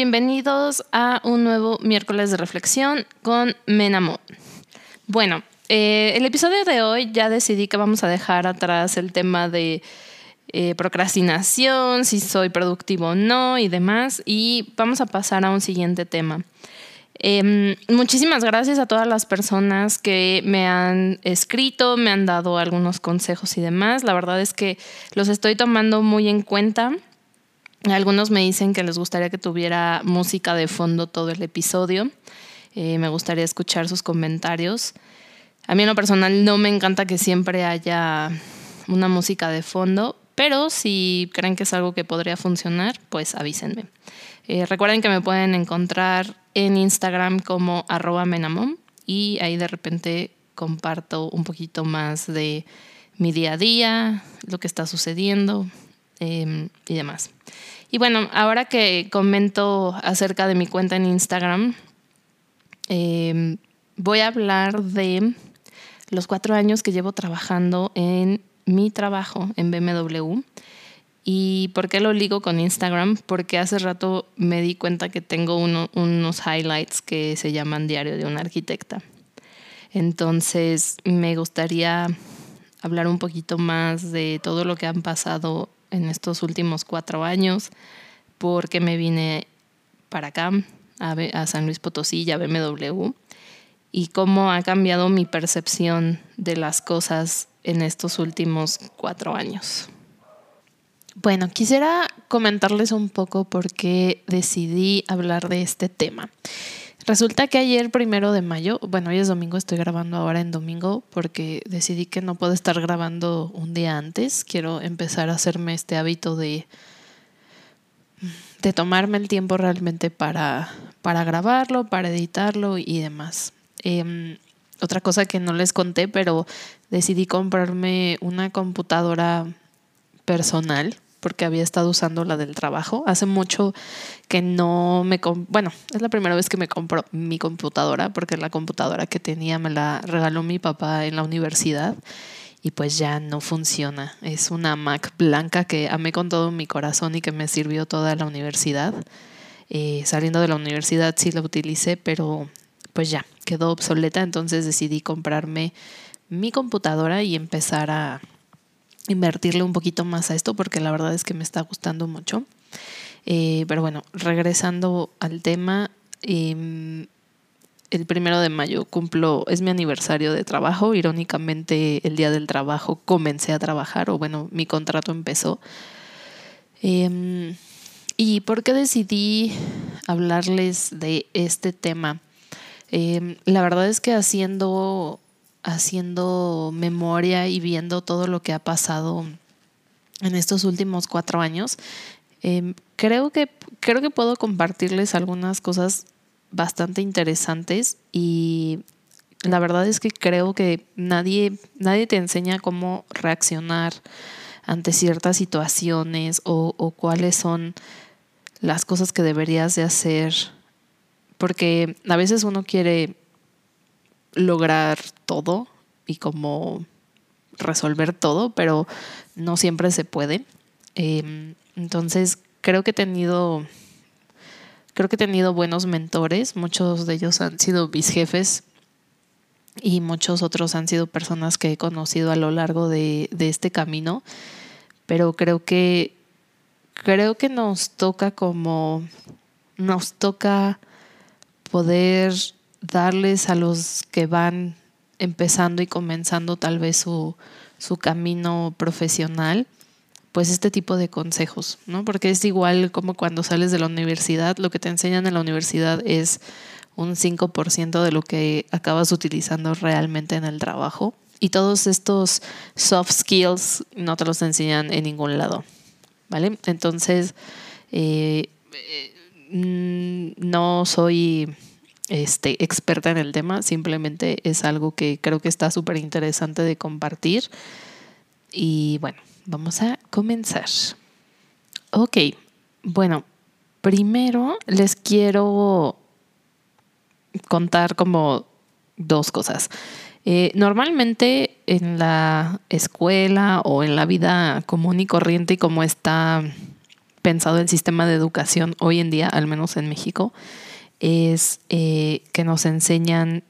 bienvenidos a un nuevo miércoles de reflexión con Menamo. Bueno, eh, el episodio de hoy ya decidí que vamos a dejar atrás el tema de eh, procrastinación, si soy productivo o no y demás, y vamos a pasar a un siguiente tema. Em, muchísimas gracias a todas las personas que me han escrito, me han dado algunos consejos y demás. La verdad es que los estoy tomando muy en cuenta. Algunos me dicen que les gustaría que tuviera música de fondo todo el episodio. Eh, me gustaría escuchar sus comentarios. A mí en lo personal no me encanta que siempre haya una música de fondo, pero si creen que es algo que podría funcionar, pues avísenme. Eh, recuerden que me pueden encontrar en Instagram como arroba menamom y ahí de repente comparto un poquito más de mi día a día, lo que está sucediendo em, y demás. Y bueno, ahora que comento acerca de mi cuenta en Instagram, em, voy a hablar de los cuatro años que llevo trabajando en mi trabajo en BMW ¿Y por qué lo ligo con Instagram? Porque hace rato me di cuenta que tengo unos highlights que se llaman Diario de una arquitecta. Entonces me gustaría hablar un poquito más de todo lo que han pasado en estos últimos cuatro años, porque me vine para acá, a, a San Luis Potosí y a BMW, y cómo ha cambiado mi percepción de las cosas en estos últimos cuatro años. Bueno, quisiera comentarles un poco por qué decidí hablar de este tema. Resulta que ayer, primero de mayo, bueno, hoy es domingo, estoy grabando ahora en domingo porque decidí que no puedo estar grabando un día antes. Quiero empezar a hacerme este hábito de, de tomarme el tiempo realmente para, para grabarlo, para editarlo y demás. Em, otra cosa que no les conté, pero decidí comprarme una computadora personal porque había estado usando la del trabajo. Hace mucho que no me... Bueno, es la primera vez que me compro mi computadora porque la computadora que tenía me la regaló mi papá en la universidad y pues ya no funciona. Es una Mac blanca que amé con todo mi corazón y que me sirvió toda la universidad. Eh, saliendo de la universidad sí la utilicé, pero pues ya quedó obsoleta, entonces decidí comprarme mi computadora y empezar a invertirle un poquito más a esto porque la verdad es que me está gustando mucho. Eh, pero bueno, regresando al tema, em, el primero de mayo cumplo, es mi aniversario de trabajo. Irónicamente, el día del trabajo comencé a trabajar, o bueno, mi contrato empezó. Em, ¿Y por qué decidí hablarles de este tema? Em, la verdad es que haciendo haciendo memoria y viendo todo lo que ha pasado en estos últimos cuatro años, em, creo, que, creo que puedo compartirles algunas cosas bastante interesantes y la verdad es que creo que nadie, nadie te enseña cómo reaccionar ante ciertas situaciones o, o cuáles son las cosas que deberías de hacer, porque a veces uno quiere lograr todo y como resolver todo, pero no siempre se puede. Em, entonces, creo que he tenido, creo que he tenido buenos mentores, muchos de ellos han sido mis jefes y muchos otros han sido personas que he conocido a lo largo de, de este camino, pero creo que creo que nos toca como nos toca poder darles a los que van empezando y comenzando tal vez su, su camino profesional, pues este tipo de consejos, ¿no? Porque es igual como cuando sales de la universidad, lo que te enseñan en la universidad es un 5% de lo que acabas utilizando realmente en el trabajo. Y todos estos soft skills no te los enseñan en ningún lado, ¿vale? Entonces, eh, eh, mm, no soy este, experta en el tema, simplemente es algo que creo que está súper interesante de compartir. Y bueno, vamos a comenzar. Ok, bueno, primero les quiero contar como dos cosas. Eh, normalmente en la escuela o en la vida común y corriente y como está pensado el sistema de educación hoy en día, al menos en México, es eh, que nos enseñan,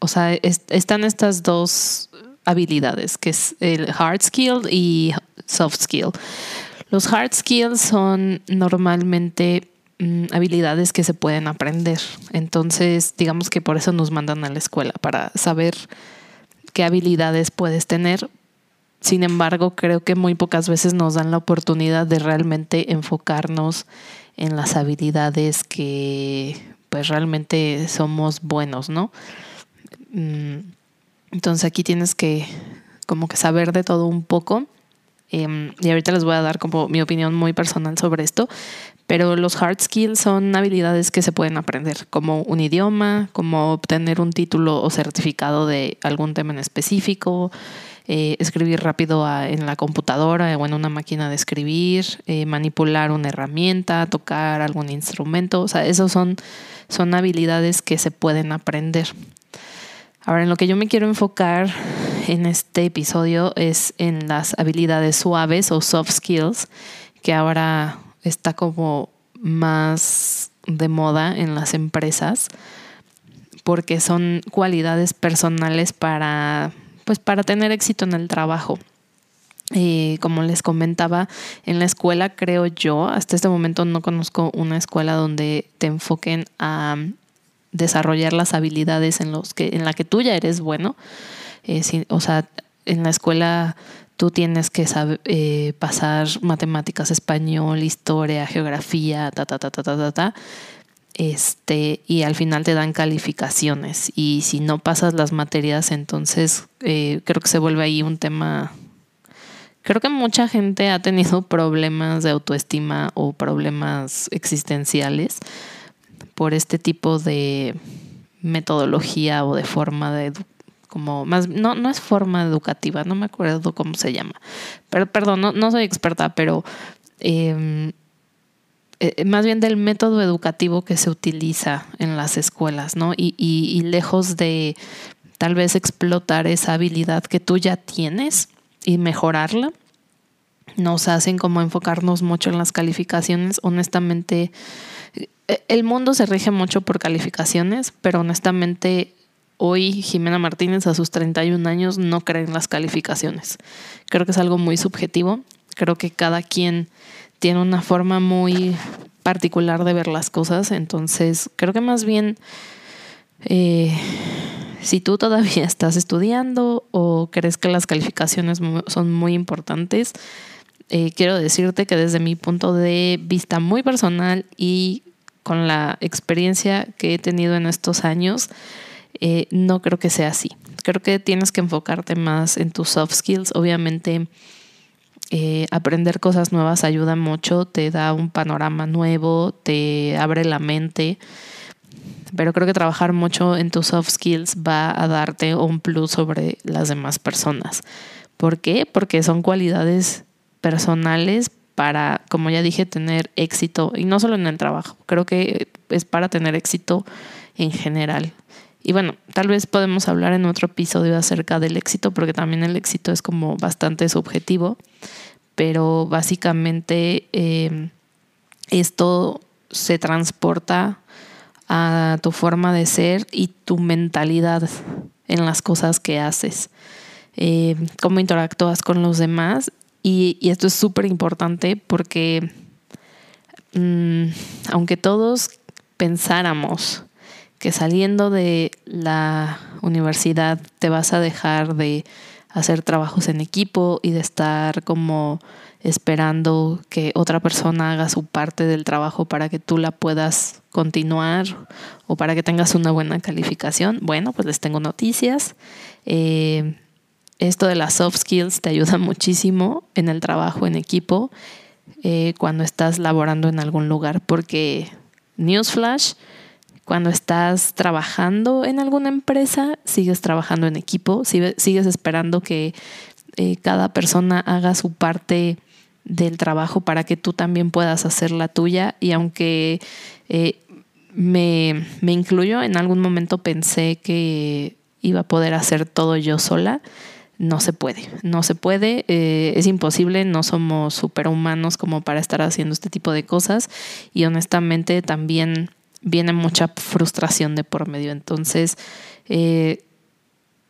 o sea, están estas dos habilidades, que es el hard skill y soft skill. Los hard skills son normalmente mm, habilidades que se pueden aprender. Entonces, digamos que por eso nos mandan a la escuela, para saber qué habilidades puedes tener. Sin embargo, creo que muy pocas veces nos dan la oportunidad de realmente enfocarnos en las habilidades que pues realmente somos buenos, ¿no? Mm, entonces aquí tienes que como que saber de todo un poco. Em, y ahorita les voy a dar como mi opinión muy personal sobre esto. Pero los hard skills son habilidades que se pueden aprender, como un idioma, como obtener un título o certificado de algún tema en específico, eh, escribir rápido en la computadora o en una máquina de escribir, eh, manipular una herramienta, tocar algún instrumento. O sea, esas son, son habilidades que se pueden aprender. Ahora, en lo que yo me quiero enfocar en este episodio es en las habilidades suaves o soft skills, que ahora está como más de moda en las empresas, porque son cualidades personales para, pues, para tener éxito en el trabajo. Eh, como les comentaba, en la escuela creo yo, hasta este momento no conozco una escuela donde te enfoquen a desarrollar las habilidades en, los que, en la que tú ya eres bueno. Eh, o sea, en la escuela tú tienes que saber, eh, pasar matemáticas, español, historia, geografía, ta, ta, ta, ta, ta, ta, ta. Este, y al final te dan calificaciones. Y si no pasas las materias, entonces eh, creo que se vuelve ahí un tema. Creo que mucha gente ha tenido problemas de autoestima o problemas existenciales por este tipo de metodología o de forma de como más no no es forma educativa no me acuerdo cómo se llama pero perdón no, soy experta pero em, eh, más bien del método educativo que se utiliza en las escuelas no y, y lejos de tal vez explotar esa habilidad que tú ya tienes y mejorarla nos hacen como enfocarnos mucho en las calificaciones honestamente eh, el mundo se rige mucho por calificaciones, pero honestamente hoy Jimena Martínez a sus 31 años no cree en las calificaciones. Creo que es algo muy subjetivo. Creo que cada quien tiene una forma muy particular de ver las cosas. Entonces, creo que más bien, eh, si tú todavía estás estudiando o crees que las calificaciones son muy importantes, eh, quiero decirte que desde mi punto de vista muy personal y con la experiencia que he tenido en estos años, eh, no creo que sea así. Creo que tienes que enfocarte más en tus soft skills. Obviamente, eh, aprender cosas nuevas ayuda mucho, te da un panorama nuevo, te abre la mente. Pero creo que trabajar mucho en tus soft skills va a darte un plus sobre las demás personas. ¿Por qué? Porque son cualidades personales para, como ya dije, tener éxito, y no solo en el trabajo, creo que es para tener éxito en general. Y bueno, tal vez podemos hablar en otro episodio acerca del éxito, porque también el éxito es como bastante subjetivo, pero básicamente em, esto se transporta a tu forma de ser y tu mentalidad en las cosas que haces, em, cómo interactúas con los demás. Y, esto es súper importante porque mm, aunque todos pensáramos que saliendo de la universidad te vas a dejar de hacer trabajos en equipo y de estar como esperando que otra persona haga su parte del trabajo para que tú la puedas continuar o para que tengas una buena calificación. Bueno, pues les tengo noticias. Eh, esto de las soft skills te ayuda muchísimo en el trabajo en equipo eh, cuando estás laborando en algún lugar, porque Newsflash, cuando estás trabajando en alguna empresa, sigues trabajando en equipo, sigues esperando que eh, cada persona haga su parte del trabajo para que tú también puedas hacer la tuya. Y aunque eh, me, me incluyo, en algún momento pensé que iba a poder hacer todo yo sola no se puede, no se puede, eh, es imposible, no somos superhumanos como para estar haciendo este tipo de cosas. Y honestamente también viene mucha frustración de por medio. Entonces, eh,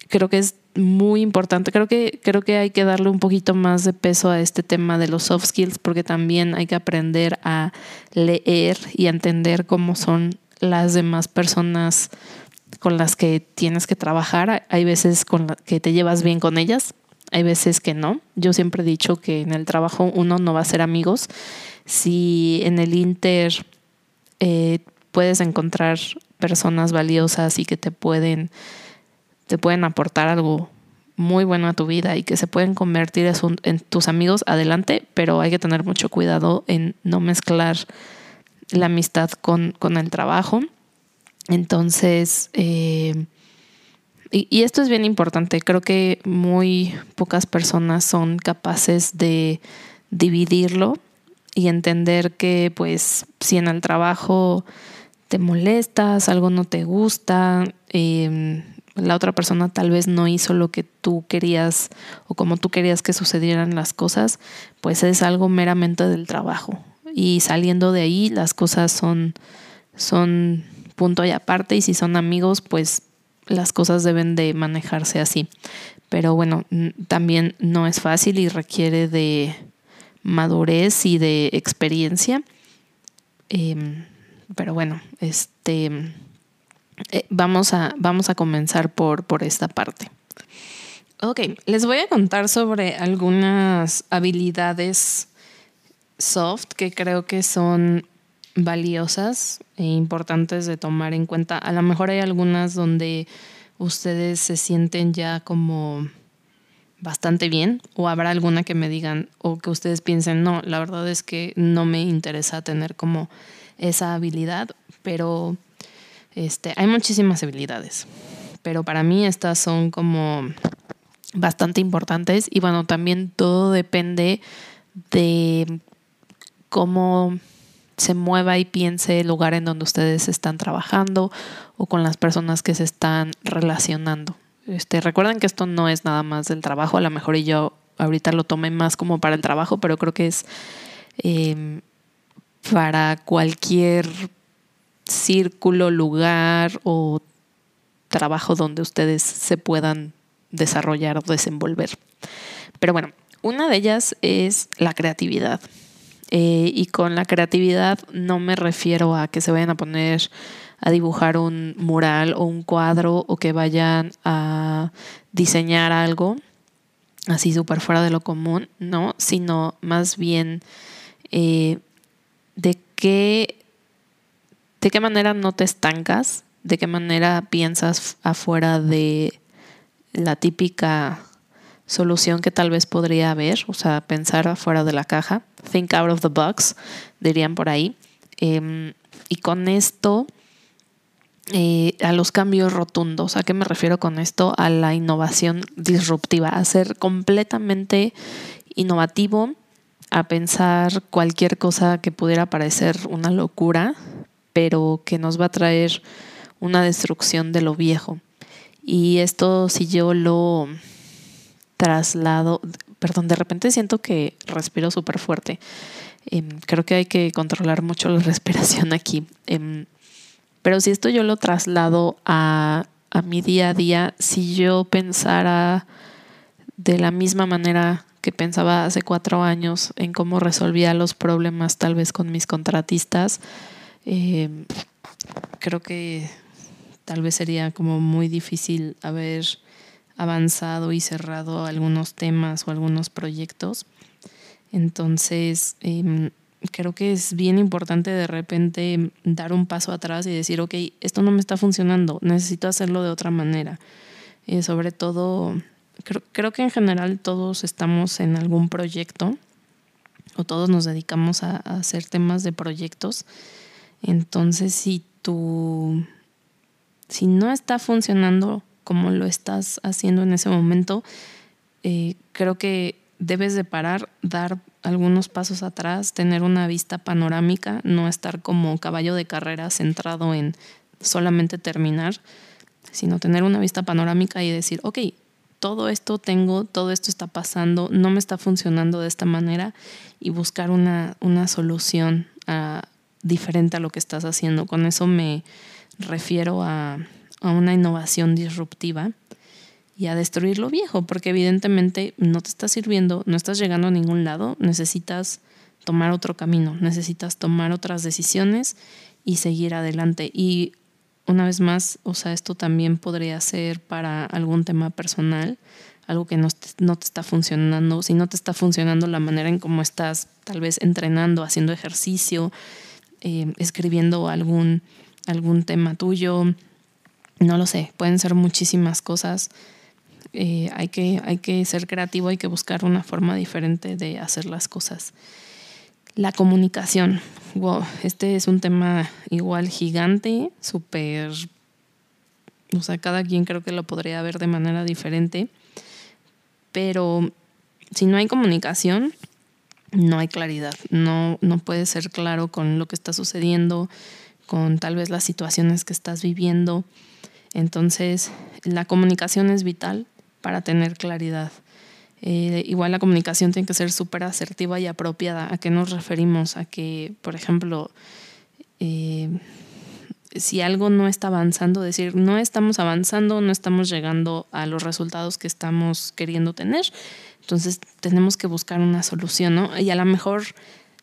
creo que es muy importante. Creo que, creo que hay que darle un poquito más de peso a este tema de los soft skills porque también hay que aprender a leer y a entender cómo son las demás personas con las que tienes que trabajar. Hay veces con que te llevas bien con ellas, hay veces que no. Yo siempre he dicho que en el trabajo uno no va a ser amigos. Si en el Inter eh, puedes encontrar personas valiosas y que te pueden, te pueden aportar algo muy bueno a tu vida y que se pueden convertir en tus amigos, adelante, pero hay que tener mucho cuidado en no mezclar la amistad con, con el trabajo. Entonces, eh, y, esto es bien importante, creo que muy pocas personas son capaces de dividirlo y entender que pues si en el trabajo te molestas, algo no te gusta, em, la otra persona tal vez no hizo lo que tú querías o como tú querías que sucedieran las cosas, pues es algo meramente del trabajo. Y saliendo de ahí las cosas son, son punto y aparte y si son amigos, pues las cosas deben de manejarse así. Pero bueno, también no es fácil y requiere de madurez y de experiencia. Em, pero bueno, este eh, vamos, a, vamos a comenzar por, por esta parte. Ok, les voy a contar sobre algunas habilidades soft que creo que son valiosas e importantes de tomar en cuenta. A lo mejor hay algunas donde ustedes se sienten ya como bastante bien o habrá alguna que me digan o que ustedes piensen, no, la verdad es que no me interesa tener como esa habilidad, pero este, hay muchísimas habilidades, pero para mí estas son como bastante importantes y bueno, también todo depende de cómo se mueva y piense el lugar en donde ustedes están trabajando o con las personas que se están relacionando. Este, recuerden que esto no es nada más del trabajo, a lo mejor yo ahorita lo tomé más como para el trabajo, pero creo que es em, para cualquier círculo, lugar o trabajo donde ustedes se puedan desarrollar o desenvolver. Pero bueno, una de ellas es la creatividad. Eh, y con la creatividad no me refiero a que se vayan a poner a dibujar un mural o un cuadro o que vayan a diseñar algo así súper fuera de lo común, no, sino más bien eh, de qué, de qué manera no te estancas, de qué manera piensas afuera de la típica solución que tal vez podría haber, o sea, pensar afuera de la caja, think out of the box, dirían por ahí. Em, y con esto, eh, a los cambios rotundos. ¿A qué me refiero con esto? A la innovación disruptiva, a ser completamente innovativo, a pensar cualquier cosa que pudiera parecer una locura, pero que nos va a traer una destrucción de lo viejo. Y esto si yo lo traslado, perdón, de repente siento que respiro súper fuerte. Em, creo que hay que controlar mucho la respiración aquí. Em, pero si esto yo lo traslado a, a mi día a día, si yo pensara de la misma manera que pensaba hace cuatro años en cómo resolvía los problemas tal vez con mis contratistas, em, creo que tal vez sería como muy difícil haber avanzado y cerrado algunos temas o algunos proyectos. Entonces, em, creo que es bien importante de repente dar un paso atrás y decir, ok, esto no me está funcionando, necesito hacerlo de otra manera. Eh, sobre todo, creo, que en general todos estamos en algún proyecto o todos nos dedicamos a, a hacer temas de proyectos. Entonces, si tú, si no está funcionando como lo estás haciendo en ese momento, eh, creo que debes de parar, dar algunos pasos atrás, tener una vista panorámica, no estar como caballo de carrera centrado en solamente terminar, sino tener una vista panorámica y decir, ok, todo esto tengo, todo esto está pasando, no me está funcionando de esta manera y buscar una, una solución ah, diferente a lo que estás haciendo. Con eso me refiero a, a una innovación disruptiva y a destruir lo viejo, porque evidentemente no te está sirviendo, no estás llegando a ningún lado, necesitas tomar otro camino, necesitas tomar otras decisiones y seguir adelante. Y una vez más, o sea, esto también podría ser para algún tema personal, algo que no te, no te está funcionando, si no te está funcionando la manera en cómo estás tal vez entrenando, haciendo ejercicio, eh, escribiendo algún, algún tema tuyo, no lo sé, pueden ser muchísimas cosas eh, hay, que, hay que ser creativo, hay que buscar una forma diferente de hacer las cosas. La comunicación. Este es un tema igual gigante, súper... O sea, cada quien creo que lo podría ver de manera diferente. Pero si no hay comunicación, no hay claridad. No, no puedes ser claro con lo que está sucediendo, con tal vez las situaciones que estás viviendo. Entonces, la comunicación es vital para tener claridad. Eh, igual la comunicación tiene que ser súper asertiva y apropiada. ¿A qué nos referimos? A que, por ejemplo, eh, si algo no está avanzando, decir, no estamos avanzando, no estamos llegando a los resultados que estamos queriendo tener, entonces tenemos que buscar una solución, ¿no? Y a lo mejor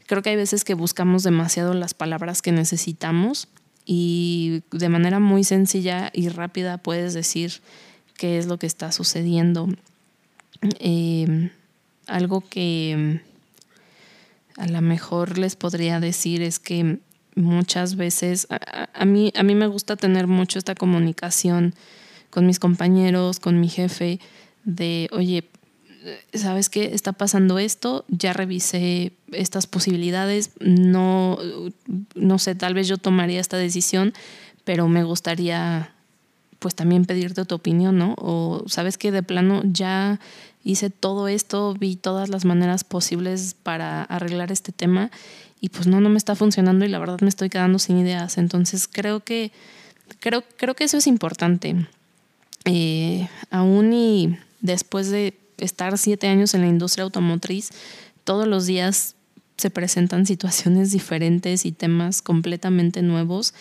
creo que hay veces que buscamos demasiado las palabras que necesitamos y de manera muy sencilla y rápida puedes decir, qué es lo que está sucediendo. Em, algo que a lo mejor les podría decir es que muchas veces a, mí, a mí me gusta tener mucho esta comunicación con mis compañeros, con mi jefe, de, oye, ¿sabes qué? Está pasando esto, ya revisé estas posibilidades, no, no sé, tal vez yo tomaría esta decisión, pero me gustaría pues también pedirte tu opinión, ¿no? O sabes que de plano ya hice todo esto, vi todas las maneras posibles para arreglar este tema y pues no, no me está funcionando y la verdad me estoy quedando sin ideas. Entonces creo que, creo, creo que eso es importante. Eh, aún y después de estar siete años en la industria automotriz, todos los días se presentan situaciones diferentes y temas completamente nuevos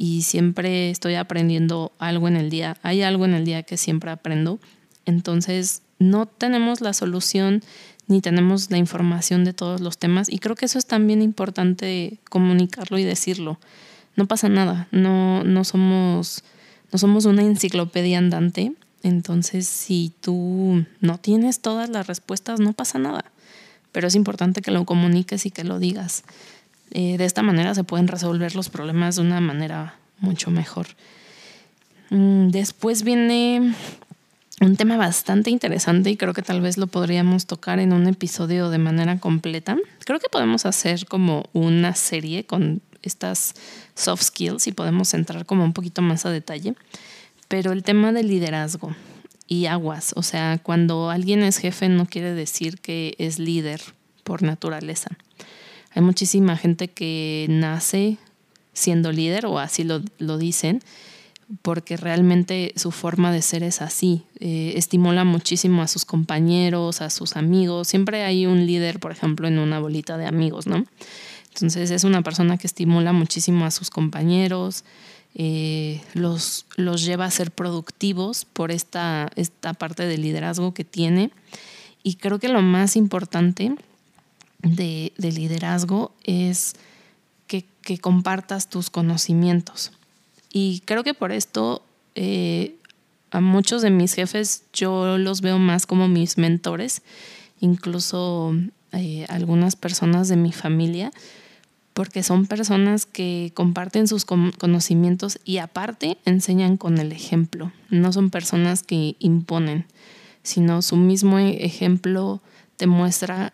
y siempre estoy aprendiendo algo en el día. Hay algo en el día que siempre aprendo. Entonces, no tenemos la solución ni tenemos la información de todos los temas y creo que eso es también importante comunicarlo y decirlo. No pasa nada, no, no, somos, no somos una enciclopedia andante, entonces si tú no tienes todas las respuestas, no pasa nada, pero es importante que lo comuniques y que lo digas. Eh, de esta manera se pueden resolver los problemas de una manera mucho mejor. Mm, después viene un tema bastante interesante y creo que tal vez lo podríamos tocar en un episodio de manera completa. Creo que podemos hacer como una serie con estas soft skills y podemos entrar como un poquito más a detalle. Pero el tema del liderazgo y aguas, o sea, cuando alguien es jefe no quiere decir que es líder por naturaleza. Hay muchísima gente que nace siendo líder o así lo, dicen, porque realmente su forma de ser es así. Eh, estimula muchísimo a sus compañeros, a sus amigos. Siempre hay un líder, por ejemplo, en una bolita de amigos, ¿no? Entonces es una persona que estimula muchísimo a sus compañeros, eh, los, los lleva a ser productivos por esta, esta parte de liderazgo que tiene. Y creo que lo más importante de, liderazgo es que, compartas tus conocimientos. Y creo que por esto eh, a muchos de mis jefes yo los veo más como mis mentores, incluso eh, algunas personas de mi familia, porque son personas que comparten sus conocimientos y aparte enseñan con el ejemplo. No son personas que imponen, sino su mismo ejemplo te muestra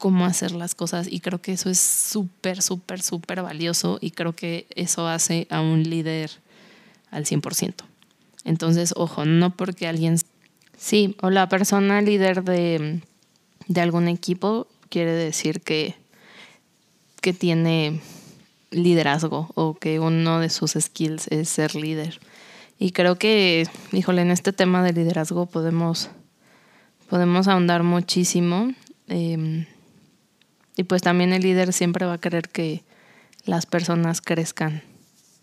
cómo hacer las cosas y creo que eso es súper, súper, súper valioso y creo que eso hace a un líder al 100%. Entonces, ojo, no porque alguien... Sí, o la persona líder de, de algún equipo quiere decir que, que tiene liderazgo o que uno de sus skills es ser líder. Y creo que, híjole, en este tema de liderazgo podemos, podemos ahondar muchísimo. Em, y pues también el líder siempre va a querer que las personas crezcan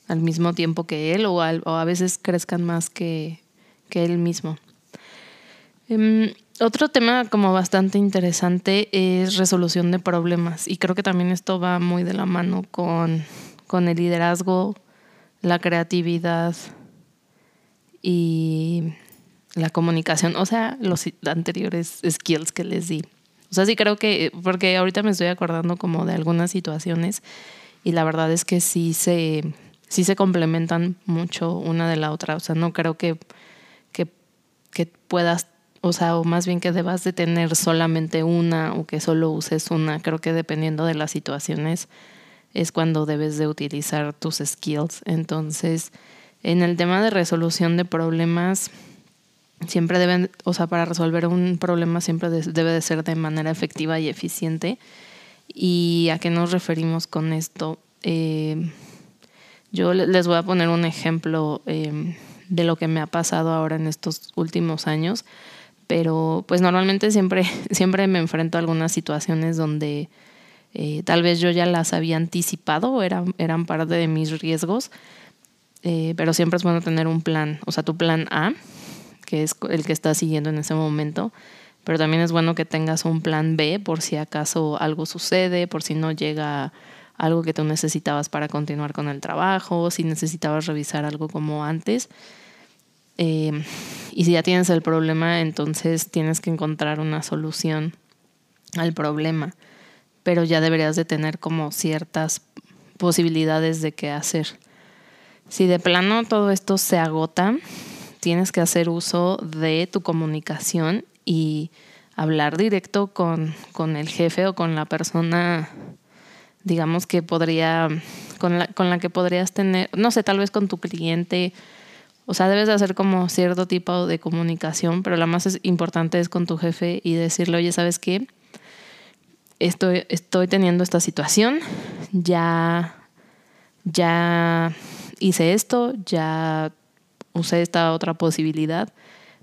al mismo tiempo que él o, a veces crezcan más que, que él mismo. Em, otro tema como bastante interesante es resolución de problemas y creo que también esto va muy de la mano con, con el liderazgo, la creatividad y la comunicación, o sea, los anteriores skills que les di. O sea, sí creo que, porque ahorita me estoy acordando como de algunas situaciones y la verdad es que sí se, sí se complementan mucho una de la otra. O sea, no creo que, que, puedas, o sea, o más bien que debas de tener solamente una o que solo uses una. Creo que dependiendo de las situaciones es cuando debes de utilizar tus skills. Entonces, en el tema de resolución de problemas, siempre deben, o sea, para resolver un problema siempre debe de ser de manera efectiva y eficiente. ¿Y a qué nos referimos con esto? Eh, yo les voy a poner un ejemplo eh, de lo que me ha pasado ahora en estos últimos años, pero pues normalmente siempre, siempre me enfrento a algunas situaciones donde eh, tal vez yo ya las había anticipado, eran, eran parte de mis riesgos, pero siempre es bueno tener un plan, o sea, tu plan A, que es el que estás siguiendo en ese momento, pero también es bueno que tengas un plan B por si acaso algo sucede, por si no llega algo que tú necesitabas para continuar con el trabajo, si necesitabas revisar algo como antes. Eh, y si ya tienes el problema, entonces tienes que encontrar una solución al problema, pero ya deberías de tener como ciertas posibilidades de qué hacer. Si de plano todo esto se agota, tienes que hacer uso de tu comunicación y hablar directo con, con el jefe o con la persona, digamos que podría, con la, con la que podrías tener, no sé, tal vez con tu cliente. O sea, debes de hacer como cierto tipo de comunicación, pero la más importante es con tu jefe y decirle, oye, ¿sabes qué? Estoy, estoy teniendo esta situación, ya, ya hice esto, ya usé esta otra posibilidad,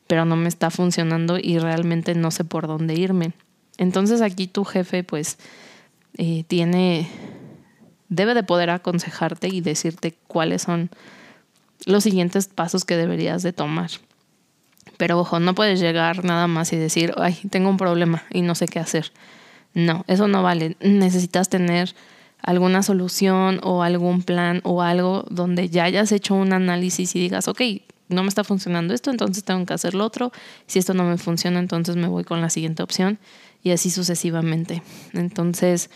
pero no me está funcionando y realmente no sé por dónde irme. Entonces aquí tu jefe pues eh, tiene, debe de poder aconsejarte y decirte cuáles son los siguientes pasos que deberías de tomar. Pero ojo, no puedes llegar nada más y decir, ay, tengo un problema y no sé qué hacer. No, eso no vale. Necesitas tener alguna solución o algún plan o algo donde ya hayas hecho un análisis y digas, ok, no me está funcionando esto, entonces tengo que hacer lo otro. Si esto no me funciona, entonces me voy con la siguiente opción y así sucesivamente. Entonces,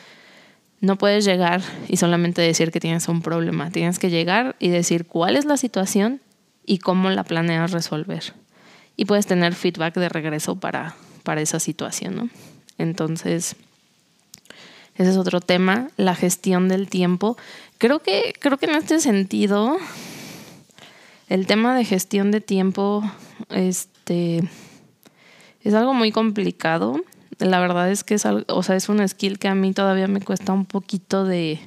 no puedes llegar y solamente decir que tienes un problema. Tienes que llegar y decir cuál es la situación y cómo la planeas resolver. Y puedes tener feedback de regreso para, para esa situación, ¿no? Entonces, ese es otro tema, la gestión del tiempo. Creo que, creo que en este sentido, el tema de gestión de tiempo este, es algo muy complicado. La verdad es que es, o sea, es un skill que a mí todavía me cuesta un poquito de,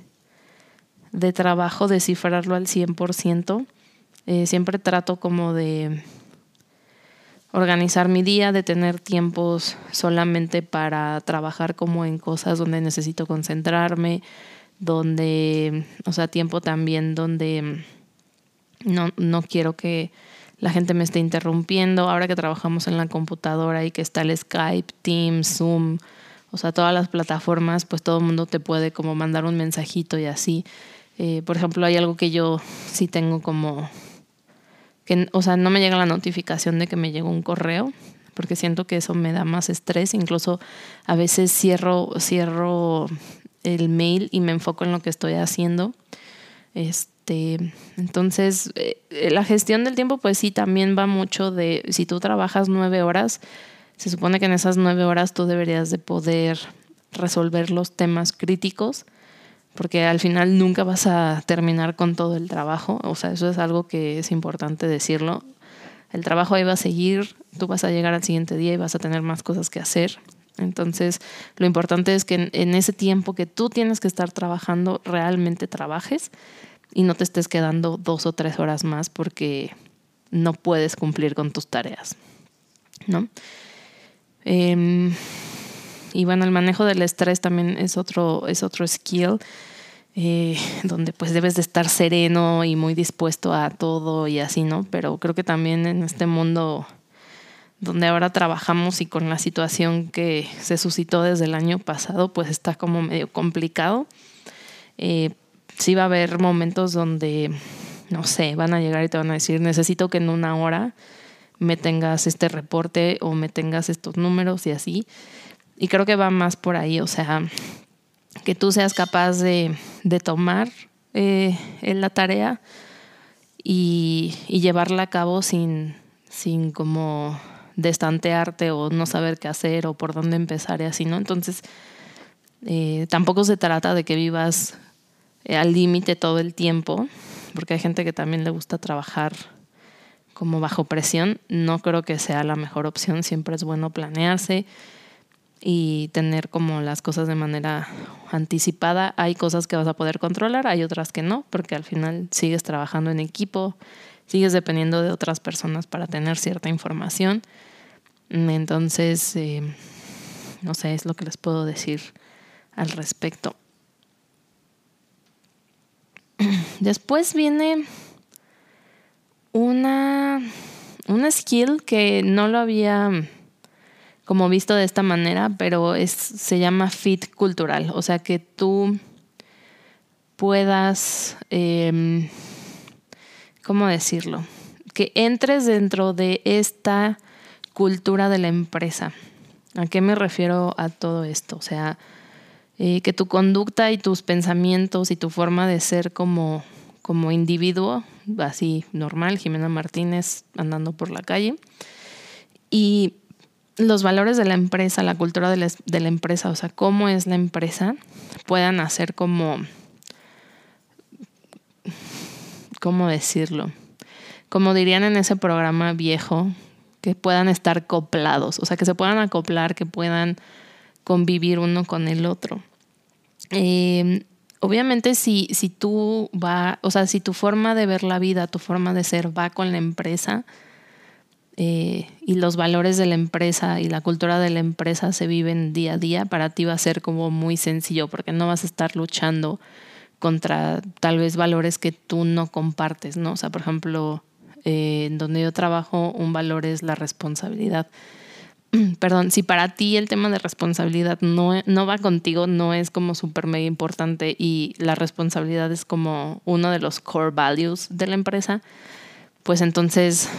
de trabajo descifrarlo al 100%. Eh, siempre trato como de organizar mi día, de tener tiempos solamente para trabajar como en cosas donde necesito concentrarme, donde, o sea, tiempo también donde no, no quiero que la gente me esté interrumpiendo. Ahora que trabajamos en la computadora y que está el Skype, Teams, Zoom, o sea, todas las plataformas, pues todo el mundo te puede como mandar un mensajito y así. Eh, por ejemplo, hay algo que yo sí tengo como o sea, no me llega la notificación de que me llegó un correo, porque siento que eso me da más estrés. Incluso a veces cierro, cierro el mail y me enfoco en lo que estoy haciendo. Este, entonces, eh, la gestión del tiempo, pues sí, también va mucho de, si tú trabajas nueve horas, se supone que en esas nueve horas tú deberías de poder resolver los temas críticos porque al final nunca vas a terminar con todo el trabajo, o sea, eso es algo que es importante decirlo. El trabajo ahí va a seguir, tú vas a llegar al siguiente día y vas a tener más cosas que hacer. Entonces, lo importante es que en, ese tiempo que tú tienes que estar trabajando, realmente trabajes y no te estés quedando dos o tres horas más porque no puedes cumplir con tus tareas, ¿no? Em, y bueno, el manejo del estrés también es otro, es otro skill. Eh, donde pues debes de estar sereno y muy dispuesto a todo y así, ¿no? Pero creo que también en este mundo donde ahora trabajamos y con la situación que se suscitó desde el año pasado, pues está como medio complicado. Eh, sí va a haber momentos donde, no sé, van a llegar y te van a decir, necesito que en una hora me tengas este reporte o me tengas estos números y así. Y creo que va más por ahí, o sea, que tú seas capaz de, tomar eh, la tarea y, llevarla a cabo sin, sin como destantearte o no saber qué hacer o por dónde empezar y así, ¿no? Entonces, eh, tampoco se trata de que vivas eh, al límite todo el tiempo, porque hay gente que también le gusta trabajar como bajo presión. No creo que sea la mejor opción, siempre es bueno planearse y tener como las cosas de manera anticipada. Hay cosas que vas a poder controlar, hay otras que no, porque al final sigues trabajando en equipo, sigues dependiendo de otras personas para tener cierta información. Entonces, eh, no sé, es lo que les puedo decir al respecto. Después viene una, una skill que no lo había como visto de esta manera, pero es, se llama fit cultural, o sea que tú puedas, em, ¿cómo decirlo? Que entres dentro de esta cultura de la empresa. ¿A qué me refiero a todo esto? O sea, eh, que tu conducta y tus pensamientos y tu forma de ser como, como individuo, así normal, Jimena Martínez andando por la calle, y los valores de la empresa, la cultura de la, empresa, o sea, cómo es la empresa, puedan hacer como, ¿cómo decirlo? Como dirían en ese programa viejo, que puedan estar acoplados, o sea, que se puedan acoplar, que puedan convivir uno con el otro. Eh, obviamente si, si tú va, o sea, si tu forma de ver la vida, tu forma de ser va con la empresa, eh, y los valores de la empresa y la cultura de la empresa se viven día a día, para ti va a ser como muy sencillo porque no vas a estar luchando contra tal vez valores que tú no compartes, ¿no? O sea, por ejemplo, eh, donde yo trabajo, un valor es la responsabilidad. Perdón, si para ti el tema de responsabilidad no, no va contigo, no es como súper mega importante y la responsabilidad es como uno de los core values de la empresa, pues entonces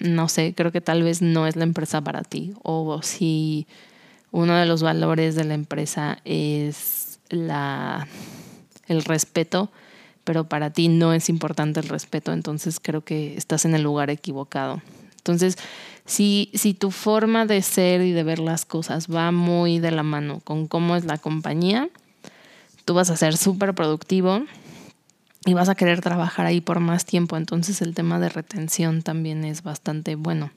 no sé, creo que tal vez no es la empresa para ti. O si uno de los valores de la empresa es la, el respeto, pero para ti no es importante el respeto, entonces creo que estás en el lugar equivocado. Entonces, si, si tu forma de ser y de ver las cosas va muy de la mano con cómo es la compañía, tú vas a ser súper productivo y vas a querer trabajar ahí por más tiempo. Entonces el tema de retención también es bastante bueno.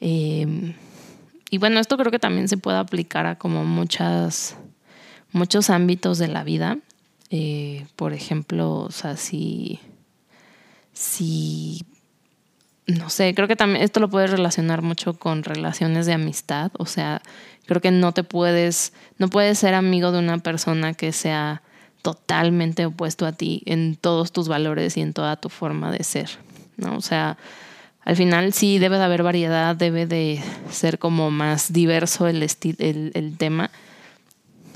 Em, y bueno, esto creo que también se puede aplicar a como muchas, muchos ámbitos de la vida. Eh, por ejemplo, o sea, si, si, no sé, creo que también esto lo puedes relacionar mucho con relaciones de amistad. O sea, creo que no te puedes, no puedes ser amigo de una persona que sea totalmente opuesto a ti en todos tus valores y en toda tu forma de ser, ¿no? O sea, al final sí debe de haber variedad, debe de ser como más diverso el, el, el tema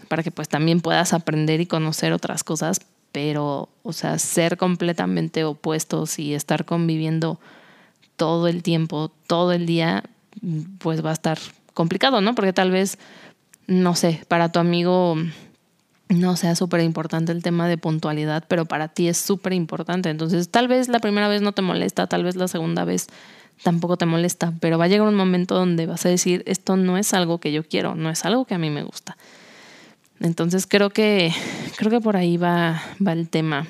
para que pues también puedas aprender y conocer otras cosas, pero, o sea, ser completamente opuestos y estar conviviendo todo el tiempo, todo el día, pues va a estar complicado, ¿no? Porque tal vez, no sé, para tu amigo no sea súper importante el tema de puntualidad, pero para ti es súper importante. Entonces, tal vez la primera vez no te molesta, tal vez la segunda vez tampoco te molesta, pero va a llegar un momento donde vas a decir, esto no es algo que yo quiero, no es algo que a mí me gusta. Entonces, creo que, creo que por ahí va, va el tema.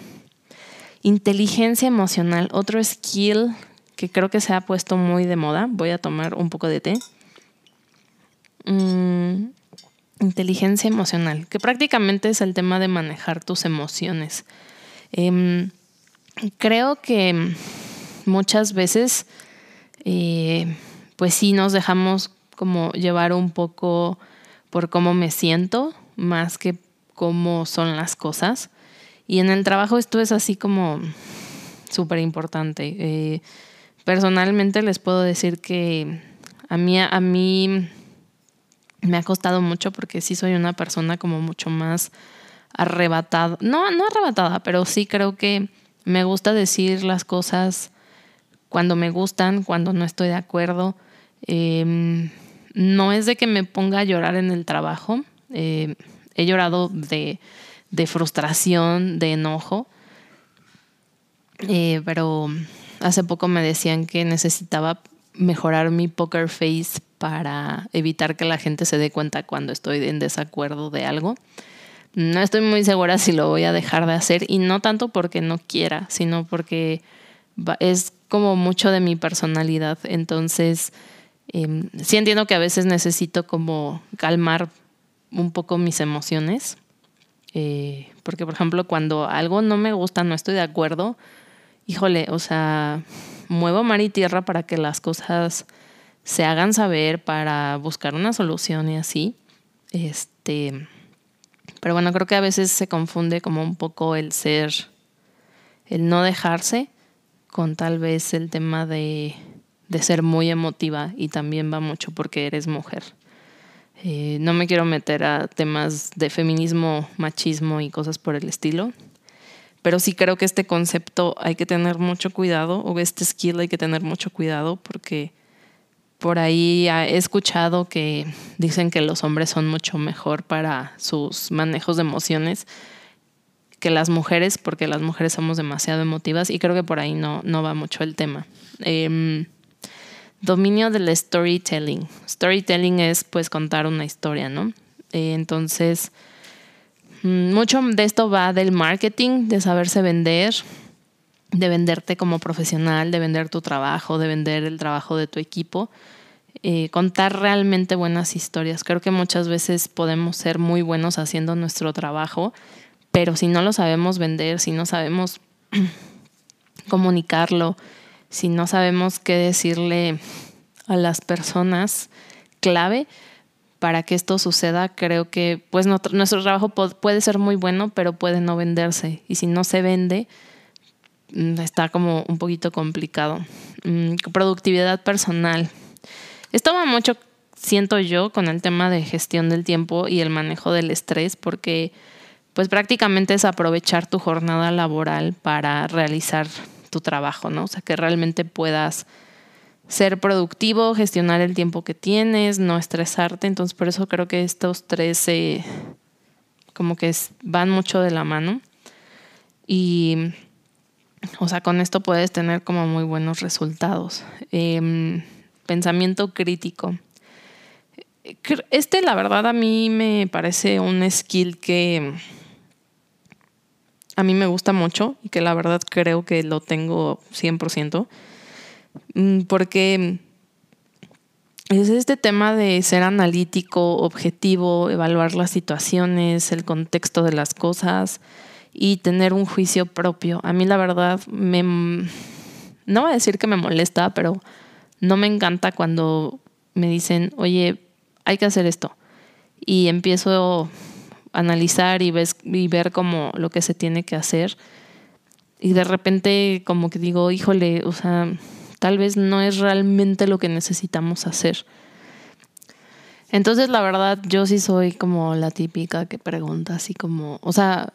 Inteligencia emocional, otro skill que creo que se ha puesto muy de moda. Voy a tomar un poco de té. Mm, Inteligencia emocional, que prácticamente es el tema de manejar tus emociones. Em, creo que muchas veces, eh, pues sí nos dejamos como llevar un poco por cómo me siento, más que cómo son las cosas. Y en el trabajo esto es así como súper importante. Eh, personalmente les puedo decir que a mí, a mí me ha costado mucho porque sí soy una persona como mucho más arrebatada. No, no arrebatada, pero sí creo que me gusta decir las cosas cuando me gustan, cuando no estoy de acuerdo. Em, no es de que me ponga a llorar en el trabajo. Eh, he llorado de, frustración, de enojo. Eh, pero hace poco me decían que necesitaba mejorar mi poker face para evitar que la gente se dé cuenta cuando estoy en desacuerdo de algo. No estoy muy segura si lo voy a dejar de hacer y no tanto porque no quiera, sino porque es como mucho de mi personalidad. Entonces, Em, sí entiendo que a veces necesito como calmar un poco mis emociones. Eh, porque, por ejemplo, cuando algo no me gusta, no estoy de acuerdo, híjole, o sea, muevo mar y tierra para que las cosas se hagan saber, para buscar una solución y así. Este, pero bueno, creo que a veces se confunde como un poco el ser, el no dejarse con tal vez el tema de de ser muy emotiva y también va mucho porque eres mujer. Eh, no me quiero meter a temas de feminismo, machismo y cosas por el estilo, pero sí creo que este concepto hay que tener mucho cuidado, o este skill hay que tener mucho cuidado porque por ahí he escuchado que dicen que los hombres son mucho mejor para sus manejos de emociones que las mujeres, porque las mujeres somos demasiado emotivas y creo que por ahí no, no va mucho el tema. Em, dominio del storytelling. Storytelling es pues contar una historia, ¿no? Eh, entonces, mm, mucho de esto va del marketing, de saberse vender, de venderte como profesional, de vender tu trabajo, de vender el trabajo de tu equipo. Eh, contar realmente buenas historias. Creo que muchas veces podemos ser muy buenos haciendo nuestro trabajo, pero si no lo sabemos vender, si no sabemos comunicarlo, si no sabemos qué decirle a las personas clave para que esto suceda, creo que pues nuestro trabajo puede ser muy bueno, pero puede no venderse. Y si no se vende, mm, está como un poquito complicado. Mm, productividad personal. Esto va mucho, siento yo, con el tema de gestión del tiempo y el manejo del estrés, porque pues prácticamente es aprovechar tu jornada laboral para realizar tu trabajo, ¿no? O sea, que realmente puedas ser productivo, gestionar el tiempo que tienes, no estresarte. Entonces, por eso creo que estos tres como que van mucho de la mano. Y, o sea, con esto puedes tener como muy buenos resultados. Em, pensamiento crítico. Este, la verdad, a mí me parece un skill que a mí me gusta mucho y que la verdad creo que lo tengo 100%, mm, porque es este tema de ser analítico, objetivo, evaluar las situaciones, el contexto de las cosas y tener un juicio propio. A mí la verdad me... No voy a decir que me molesta, pero no me encanta cuando me dicen, oye, hay que hacer esto. Y empiezo analizar y, ves, y ver como lo que se tiene que hacer. Y de repente como que digo, híjole, o sea, tal vez no es realmente lo que necesitamos hacer. Entonces, la verdad, yo sí soy como la típica que pregunta así como, o sea,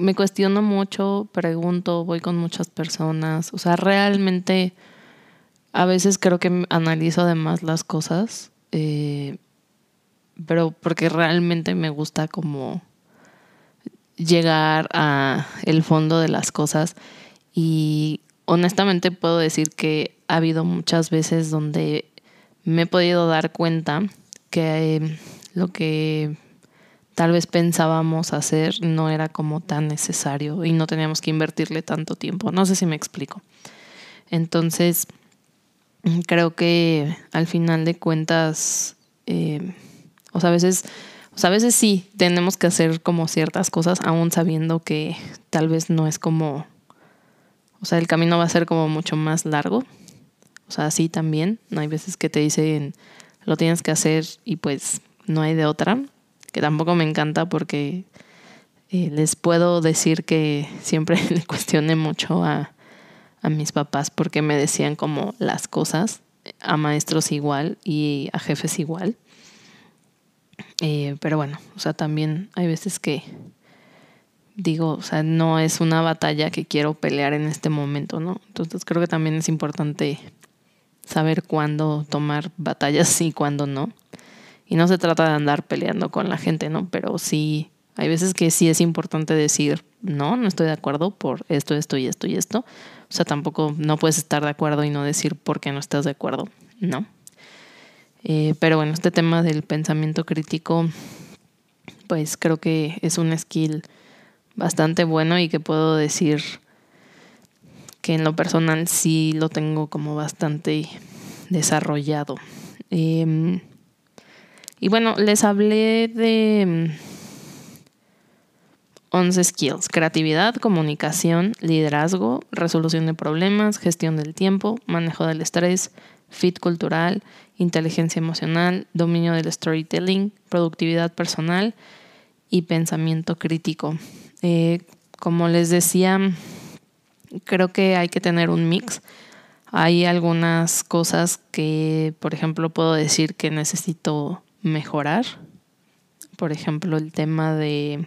me cuestiono mucho, pregunto, voy con muchas personas, o sea, realmente a veces creo que analizo además las cosas. Eh, pero porque realmente me gusta como llegar a el fondo de las cosas y honestamente puedo decir que ha habido muchas veces donde me he podido dar cuenta que lo que tal vez pensábamos hacer no era como tan necesario y no teníamos que invertirle tanto tiempo. No sé si me explico. Entonces, creo que al final de cuentas, eh, o sea, a veces, o sea, a veces sí tenemos que hacer como ciertas cosas, aún sabiendo que tal vez no es como, O sea, el camino va a ser como mucho más largo. O sea, así también. No hay veces que te dicen lo tienes que hacer y pues no hay de otra. Que tampoco me encanta porque eh, les puedo decir que siempre le cuestioné mucho a, a mis papás porque me decían como las cosas, a maestros igual y a jefes igual. Eh, pero bueno, o sea, también hay veces que digo, o sea, no es una batalla que quiero pelear en este momento, ¿no? Entonces creo que también es importante saber cuándo tomar batallas y cuándo no. Y no se trata de andar peleando con la gente, ¿no? Pero sí, hay veces que sí es importante decir, no, no estoy de acuerdo por esto, esto y esto y esto. O sea, tampoco no puedes estar de acuerdo y no decir por qué no estás de acuerdo, ¿no? Eh, pero bueno, este tema del pensamiento crítico, pues creo que es un skill bastante bueno y que puedo decir que en lo personal sí lo tengo como bastante desarrollado. Em, y bueno, les hablé de 11 skills, creatividad, comunicación, liderazgo, resolución de problemas, gestión del tiempo, manejo del estrés, fit cultural, inteligencia emocional, dominio del storytelling, productividad personal y pensamiento crítico. Eh, como les decía, creo que hay que tener un mix. Hay algunas cosas que, por ejemplo, puedo decir que necesito mejorar. Por ejemplo, el tema de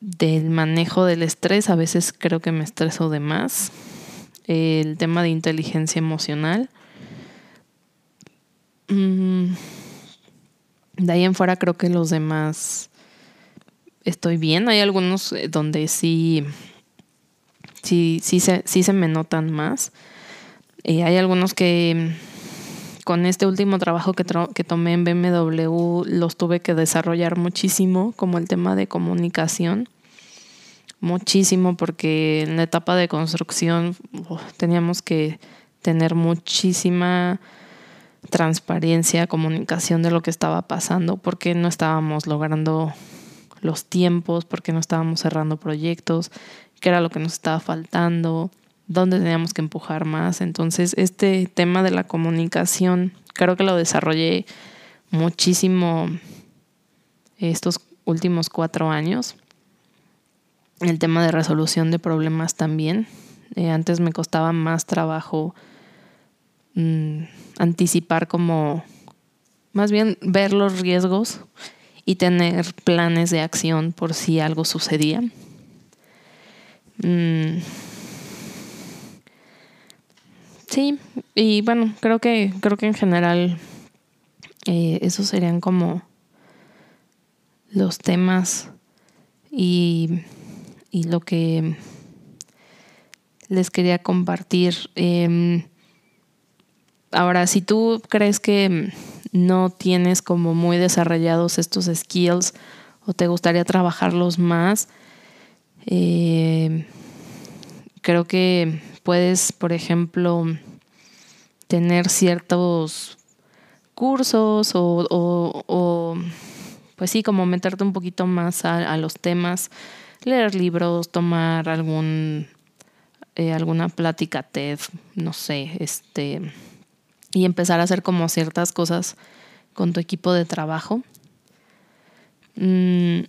del manejo del estrés. A veces creo que me estreso de más. El tema de inteligencia emocional. Mm, de ahí en fuera creo que los demás estoy bien. Hay algunos eh, donde sí, sí, sí, se, sí se me notan más. Y hay algunos que con este último trabajo que, que tomé en BMW los tuve que desarrollar muchísimo, como el tema de comunicación. Muchísimo, porque en la etapa de construcción teníamos que tener muchísima transparencia, comunicación de lo que estaba pasando, porque no estábamos logrando los tiempos, porque no estábamos cerrando proyectos, qué era lo que nos estaba faltando, dónde teníamos que empujar más. Entonces, este tema de la comunicación, creo que lo desarrollé muchísimo estos últimos cuatro años. El tema de resolución de problemas también. Eh, antes me costaba más trabajo mm, anticipar como, más bien ver los riesgos y tener planes de acción por si algo sucedía. Mm. Sí, y bueno, creo que, creo que en general eh, esos serían como los temas y, y lo que les quería compartir. Em, ahora, si tú crees que no tienes como muy desarrollados estos skills o te gustaría trabajarlos más, eh, creo que puedes, por ejemplo, tener ciertos cursos o, pues sí, como meterte un poquito más a, los temas, leer libros, tomar algún eh, alguna plática TED, no sé, este y empezar a hacer como ciertas cosas con tu equipo de trabajo. Mm,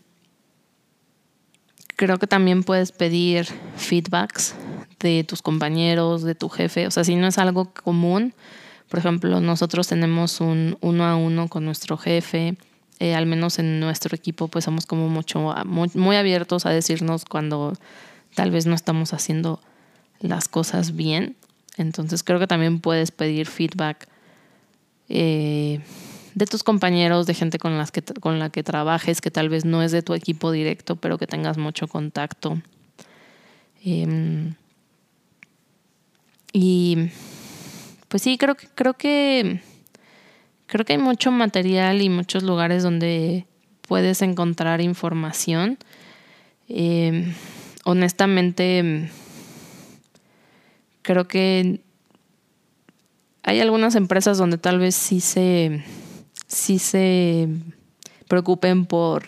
creo que también puedes pedir feedbacks de tus compañeros, de tu jefe. O sea, si no es algo común, por ejemplo, nosotros tenemos un uno a uno con nuestro jefe. Eh, al menos en nuestro equipo, pues somos como mucho, muy abiertos a decirnos cuando tal vez no estamos haciendo las cosas bien. Entonces creo que también puedes pedir feedback eh, de tus compañeros, de gente con, las que, con la que trabajes, que tal vez no es de tu equipo directo, pero que tengas mucho contacto. Em, y pues sí, creo que, creo que creo que hay mucho material y muchos lugares donde puedes encontrar información. Em, honestamente, creo que hay algunas empresas donde tal vez sí se, sí se preocupen por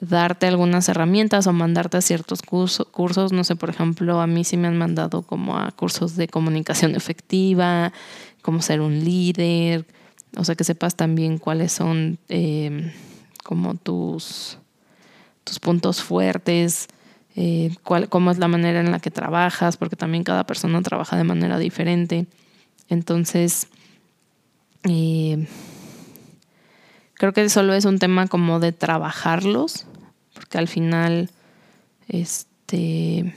darte algunas herramientas o mandarte a ciertos cursos. No sé, por ejemplo, a mí sí me han mandado como a cursos de comunicación efectiva, cómo ser un líder, o sea, que sepas también cuáles son em, como tus, tus puntos fuertes, eh, cuál, cómo es la manera en la que trabajas, porque también cada persona trabaja de manera diferente. Entonces, eh, creo que solo es un tema como de trabajarlos, porque al final, este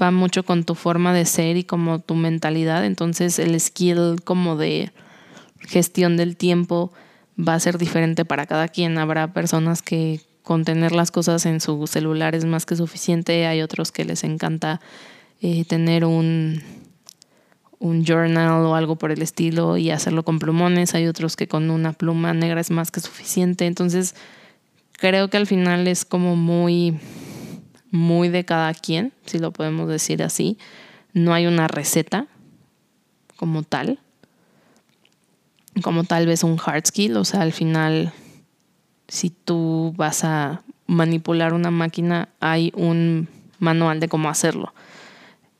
va mucho con tu forma de ser y como tu mentalidad. Entonces el skill como de gestión del tiempo va a ser diferente para cada quien. Habrá personas que con tener las cosas en su celular es más que suficiente. Hay otros que les encanta eh, tener un, un journal o algo por el estilo y hacerlo con plumones. Hay otros que con una pluma negra es más que suficiente. Entonces creo que al final es como muy muy de cada quien, si lo podemos decir así. No hay una receta como tal, como tal vez un hard skill, o sea, al final, si tú vas a manipular una máquina, hay un manual de cómo hacerlo.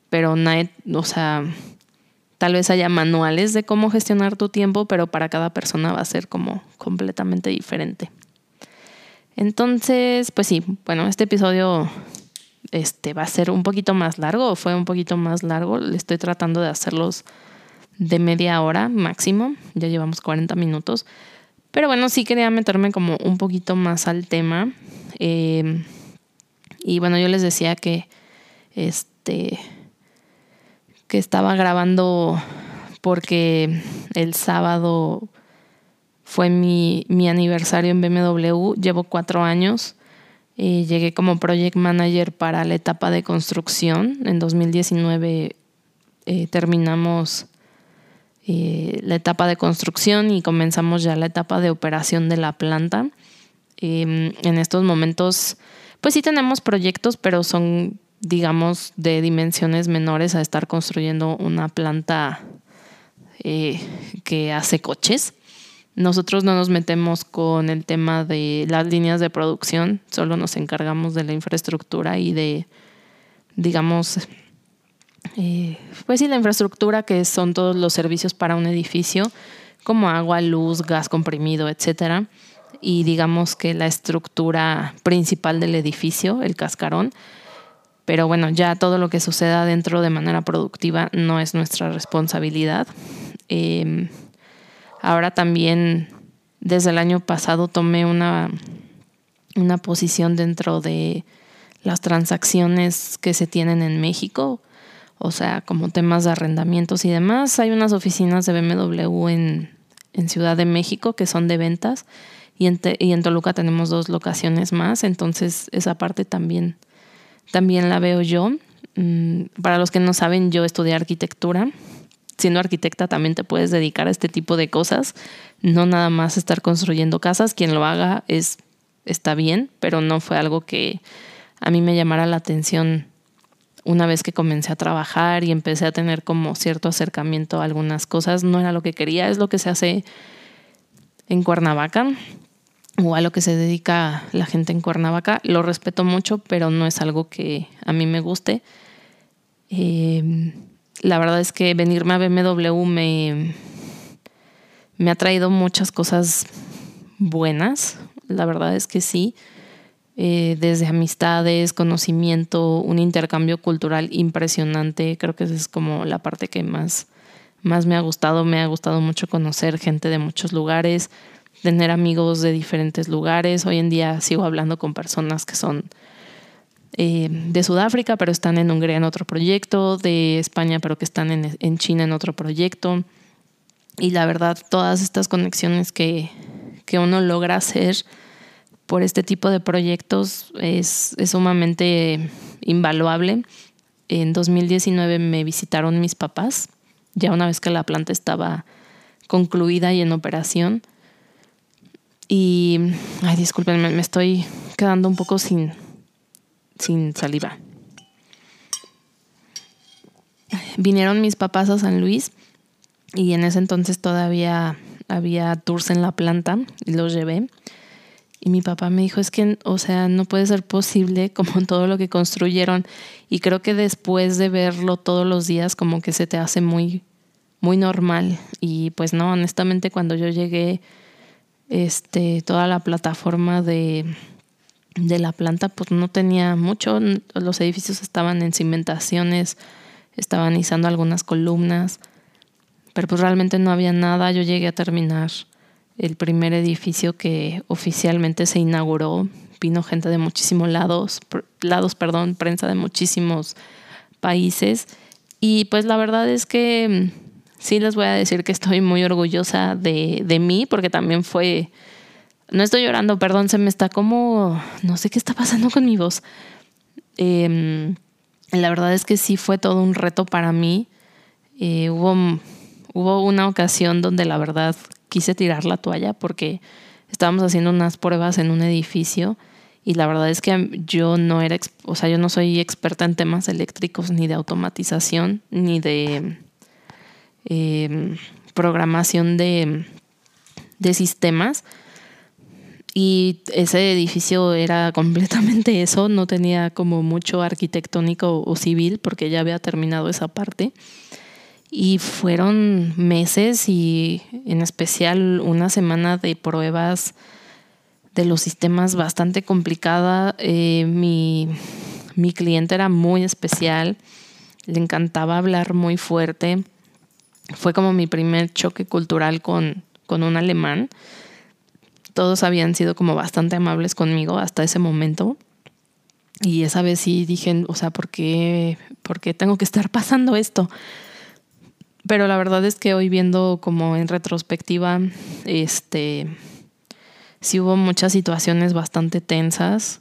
Pero nadie, o sea, tal vez haya manuales de cómo gestionar tu tiempo, pero para cada persona va a ser como completamente diferente. Entonces, pues sí, bueno, este episodio este va a ser un poquito más largo fue un poquito más largo. Estoy tratando de hacerlos de media hora máximo. Ya llevamos 40 minutos. Pero bueno, sí quería meterme como un poquito más al tema. Em, y bueno, yo les decía que este que estaba grabando porque el sábado fue mi, mi aniversario en BMW. Llevo cuatro años llegué como project manager para la etapa de construcción. En 2019 eh, terminamos eh, la etapa de construcción y comenzamos ya la etapa de operación de la planta. Em, en estos momentos, pues sí tenemos proyectos, pero son, digamos, de dimensiones menores a estar construyendo una planta que hace coches. Nosotros no nos metemos con el tema de las líneas de producción, solo nos encargamos de la infraestructura y de, digamos, eh, pues sí, la infraestructura que son todos los servicios para un edificio, como agua, luz, gas comprimido, etcétera. Y digamos que la estructura principal del edificio, el cascarón. Pero bueno, ya todo lo que suceda dentro de manera productiva no es nuestra responsabilidad. Eh, Ahora también desde el año pasado tomé una, una posición dentro de las transacciones que se tienen en México, o sea, como temas de arrendamientos y demás. Hay unas oficinas de BMW en, en Ciudad de México que son de ventas y en, y en Toluca tenemos dos locaciones más, entonces esa parte también, también la veo yo. Mm, para los que no saben, yo estudié arquitectura. Siendo arquitecta también te puedes dedicar a este tipo de cosas, no nada más estar construyendo casas, quien lo haga es está bien, pero no fue algo que a mí me llamara la atención una vez que comencé a trabajar y empecé a tener como cierto acercamiento a algunas cosas, no era lo que quería, es lo que se hace en Cuernavaca o a lo que se dedica la gente en Cuernavaca. Lo respeto mucho, pero no es algo que a mí me guste. Eh, la verdad es que venirme a BMW me, me ha traído muchas cosas buenas. La verdad es que sí. Eh, desde amistades, conocimiento, un intercambio cultural impresionante. Creo que esa es como la parte que más, más me ha gustado. Me ha gustado mucho conocer gente de muchos lugares, tener amigos de diferentes lugares. Hoy en día sigo hablando con personas que son eh, de Sudáfrica, pero están en Hungría en otro proyecto, de España, pero que están en, China en otro proyecto. Y la verdad, todas estas conexiones que, que uno logra hacer por este tipo de proyectos es, es sumamente invaluable. En 2019 me visitaron mis papás, ya una vez que la planta estaba concluida y en operación. Y, ay, discúlpenme, me estoy quedando un poco sin, sin saliva. Vinieron mis papás a San Luis y en ese entonces todavía había tours en la planta y los llevé. Y mi papá me dijo, es que, o sea, no puede ser posible como todo lo que construyeron. Y creo que después de verlo todos los días, como que se te hace muy, muy normal. Y pues no, honestamente, cuando yo llegué, este, toda la plataforma de, de la planta, pues no tenía mucho. Los edificios estaban en cimentaciones, estaban izando algunas columnas, pero pues realmente no había nada. Yo llegué a terminar el primer edificio que oficialmente se inauguró. Vino gente de muchísimos lados, lados, perdón, prensa de muchísimos países. Y pues la verdad es que sí les voy a decir que estoy muy orgullosa de, de mí, porque también fue, no estoy llorando, perdón, se me está como, no sé qué está pasando con mi voz. Em, la verdad es que sí fue todo un reto para mí. Eh, hubo, hubo una ocasión donde la verdad quise tirar la toalla porque estábamos haciendo unas pruebas en un edificio y la verdad es que yo no era, o sea, yo no soy experta en temas eléctricos ni de automatización ni de em, programación de, de sistemas. Y ese edificio era completamente eso, no tenía como mucho arquitectónico o civil porque ya había terminado esa parte. Y fueron meses y en especial una semana de pruebas de los sistemas bastante complicada. Eh, mi, mi cliente era muy especial, le encantaba hablar muy fuerte. Fue como mi primer choque cultural con, con un alemán. Todos habían sido como bastante amables conmigo hasta ese momento. Y esa vez sí dije, o sea, ¿por qué, ¿por qué tengo que estar pasando esto? Pero la verdad es que hoy viendo como en retrospectiva, este, sí hubo muchas situaciones bastante tensas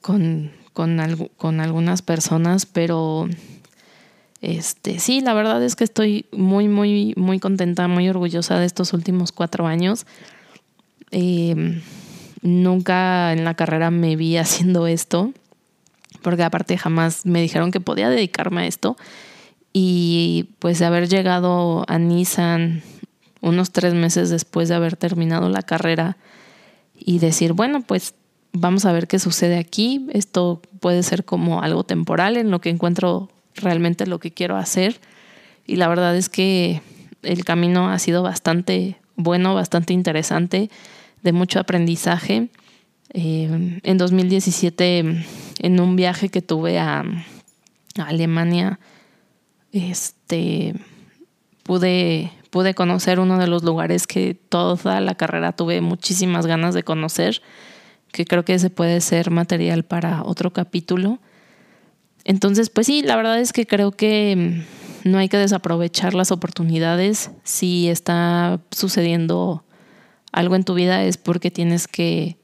con, con, con algunas personas, pero este, sí, la verdad es que estoy muy, muy, muy contenta, muy orgullosa de estos últimos cuatro años. Em, nunca en la carrera me vi haciendo esto, porque aparte jamás me dijeron que podía dedicarme a esto. Y pues de haber llegado a Nissan unos tres meses después de haber terminado la carrera y decir, bueno, pues vamos a ver qué sucede aquí. Esto puede ser como algo temporal en lo que encuentro realmente lo que quiero hacer. Y la verdad es que el camino ha sido bastante bueno, bastante interesante, de mucho aprendizaje. Eh, en 2017, en un viaje que tuve a, Alemania, este, pude, pude conocer uno de los lugares que toda la carrera tuve muchísimas ganas de conocer, que creo que ese puede ser material para otro capítulo. Entonces, pues sí, la verdad es que creo que mm, no hay que desaprovechar las oportunidades. Si está sucediendo algo en tu vida es porque tienes que,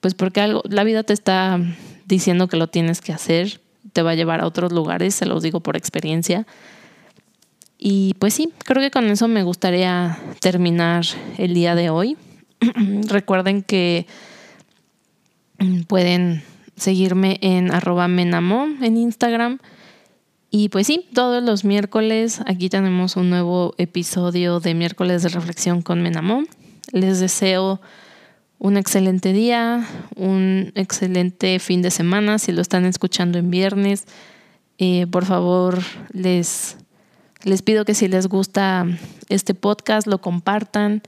pues porque algo, la vida te está diciendo que lo tienes que hacer te va a llevar a otros lugares, se los digo por experiencia. Y pues sí, creo que con eso me gustaría terminar el día de hoy. Recuerden que pueden seguirme en arroba menamo en Instagram. Y pues sí, todos los miércoles aquí tenemos un nuevo episodio de miércoles de reflexión con Menamo. Les deseo un excelente día, un excelente fin de semana. Si lo están escuchando en viernes, eh, por favor, les, les pido que si les gusta este podcast, lo compartan,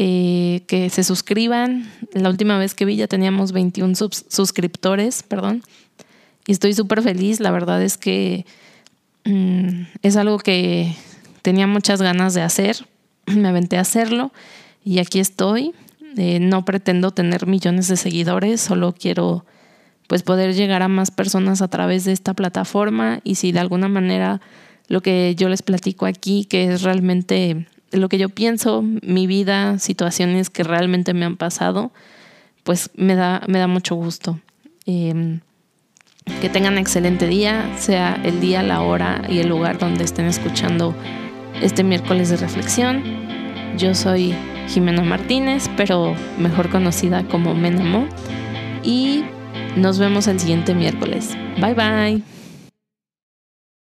eh, que se suscriban. La última vez que vi ya teníamos 21 suscriptores, perdón. Y estoy súper feliz. La verdad es que mm, es algo que tenía muchas ganas de hacer. Me aventé a hacerlo y aquí estoy. Eh, no pretendo tener millones de seguidores, solo quiero pues poder llegar a más personas a través de esta plataforma y si de alguna manera lo que yo les platico aquí, que es realmente lo que yo pienso, mi vida, situaciones que realmente me han pasado, pues me da, me da mucho gusto. Em, que tengan excelente día, sea el día, la hora y el lugar donde estén escuchando este miércoles de reflexión. Yo soy Jimena Martínez, pero mejor conocida como Menamo. Y nos vemos el siguiente miércoles. Bye bye.